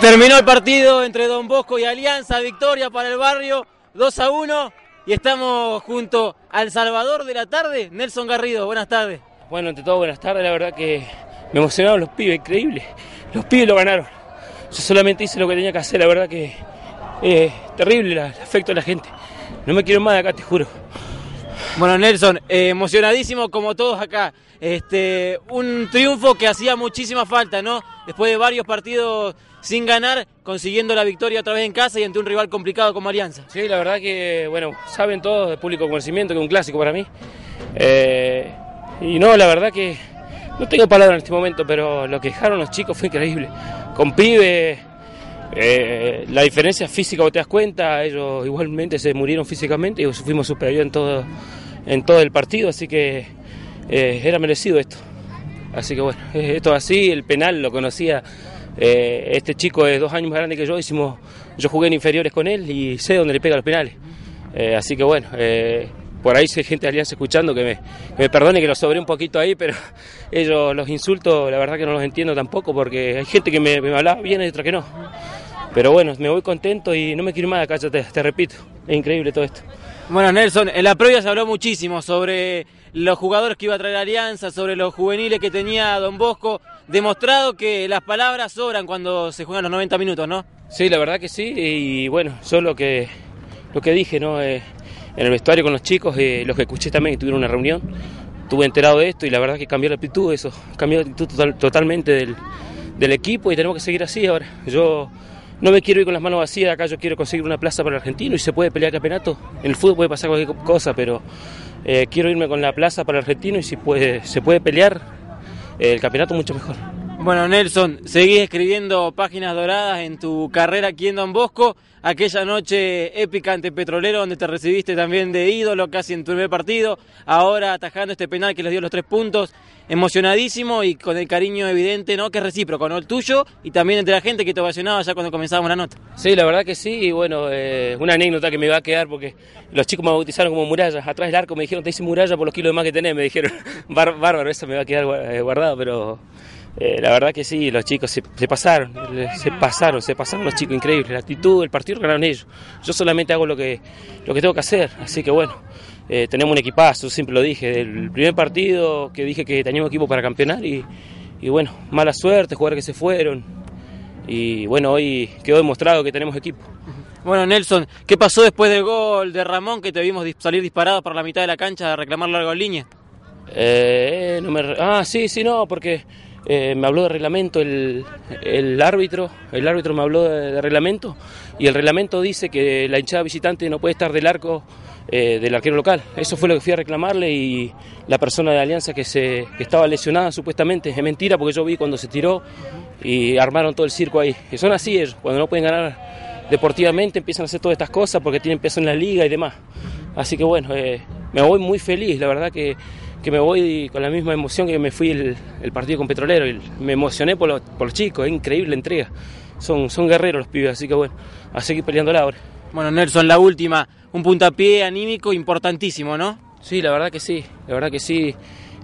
Terminó el partido entre Don Bosco y Alianza, victoria para el barrio, 2 a 1 y estamos junto al Salvador de la tarde, Nelson Garrido, buenas tardes. Bueno, ante todo buenas tardes, la verdad que me emocionaron los pibes, increíble, los pibes lo ganaron, yo solamente hice lo que tenía que hacer, la verdad que es terrible el afecto de la gente, no me quiero más de acá, te juro. Bueno, Nelson, eh, emocionadísimo como todos acá. Este, un triunfo que hacía muchísima falta, ¿no? Después de varios partidos sin ganar, consiguiendo la victoria otra vez en casa y ante un rival complicado como Alianza. Sí, la verdad que, bueno, saben todos de público conocimiento que es un clásico para mí. Eh, y no, la verdad que no tengo palabras en este momento, pero lo que dejaron los chicos fue increíble. Con pibes, eh, la diferencia física, vos te das cuenta, ellos igualmente se murieron físicamente y fuimos superiores en todo, en todo el partido, así que eh, era merecido esto. Así que bueno, esto así, el penal lo conocía eh, este chico es dos años más grande que yo, hicimos, yo jugué en inferiores con él y sé dónde le pega los penales. Eh, así que bueno, eh, por ahí hay gente de Alianza escuchando que me, perdone que lo sobré un poquito ahí, pero ellos los insultos, la verdad que no los entiendo tampoco porque hay gente que me, me hablaba bien y otra que no. Pero bueno, me voy contento y no me quiero más acá, te, te repito, es increíble todo esto. Bueno, Nelson, en la previa se habló muchísimo sobre los jugadores que iba a traer Alianza, sobre los juveniles que tenía Don Bosco. Demostrado que las palabras sobran cuando se juegan los 90 minutos, ¿no? Sí, la verdad que sí. Y bueno, yo lo que, lo que dije, ¿no? Eh, en el vestuario con los chicos, eh, los que escuché también que tuvieron una reunión, estuve enterado de esto y la verdad que cambió la actitud, eso, cambió la actitud total, totalmente del, del equipo y tenemos que seguir así ahora. Yo no me quiero ir con las manos vacías, acá yo quiero conseguir una plaza para el argentino y se puede pelear campeonato. En el fútbol puede pasar cualquier cosa, pero eh, quiero irme con la plaza para el argentino y si se puede pelear eh, el campeonato mucho mejor. Bueno, Nelson, seguís escribiendo páginas doradas en tu carrera aquí en Don Bosco, aquella noche épica ante Petrolero donde te recibiste también de ídolo casi en tu primer partido, ahora atajando este penal que les dio los tres puntos, emocionadísimo y con el cariño evidente, ¿no? Que es recíproco, ¿no? El tuyo y también entre la gente que te ovacionaba ya cuando comenzábamos la nota. Sí, la verdad que sí, y bueno, eh, una anécdota que me va a quedar porque los chicos me bautizaron como muralla, atrás del arco me dijeron, te hice muralla por los kilos de más que tenés, me dijeron, Bar bárbaro, eso me va a quedar eh, guardado, pero... Eh, la verdad que sí, los chicos se, se, pasaron, se pasaron, se pasaron los chicos, increíble, la actitud, el partido ganaron ellos. Yo solamente hago lo que, lo que tengo que hacer, así que bueno, eh, tenemos un equipazo, siempre lo dije, del primer partido que dije que teníamos equipo para campeonar y, y bueno, mala suerte, jugadores que se fueron y bueno, hoy quedó demostrado que tenemos equipo. Bueno, Nelson, ¿qué pasó después del gol de Ramón que te vimos salir disparado por la mitad de la cancha a reclamar largo en línea? Eh, no me... Ah, sí, sí, no, porque eh, me habló de reglamento el, el, árbitro, el árbitro me habló de, reglamento y el reglamento dice que la hinchada visitante no puede estar del arco eh, del arquero local. Eso fue lo que fui a reclamarle y la persona de Alianza que, se, que estaba lesionada supuestamente, es mentira porque yo vi cuando se tiró y armaron todo el circo ahí. Que son así ellos, cuando no pueden ganar deportivamente empiezan a hacer todas estas cosas porque tienen peso en la liga y demás. Así que bueno, eh, me voy muy feliz, la verdad que que me voy con la misma emoción que me fui el, el partido con Petrolero. Y me emocioné por los, por los chicos, es increíble la entrega. Son, son guerreros los pibes, así que bueno, a seguir peleando ahora. Bueno, Nelson, la última, un puntapié anímico importantísimo, ¿no? Sí, la verdad que sí, la verdad que sí.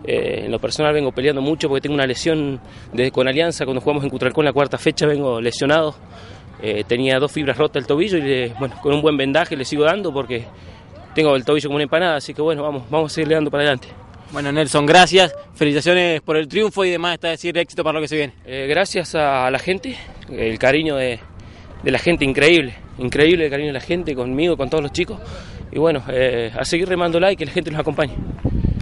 Eh, en lo personal vengo peleando mucho porque tengo una lesión desde con Alianza, cuando jugamos en Cutralcón la cuarta fecha vengo lesionado. Eh, tenía dos fibras rotas el tobillo y le, bueno, con un buen vendaje le sigo dando porque tengo el tobillo como una empanada, así que bueno, vamos, vamos a seguirle dando para adelante. Bueno, Nelson, gracias. Felicitaciones por el triunfo y demás, está decir éxito para lo que se viene. Eh, gracias a la gente, el cariño de, de, la gente, increíble, increíble el cariño de la gente conmigo, con todos los chicos. Y bueno, eh, a seguir remándola y que la gente nos acompañe.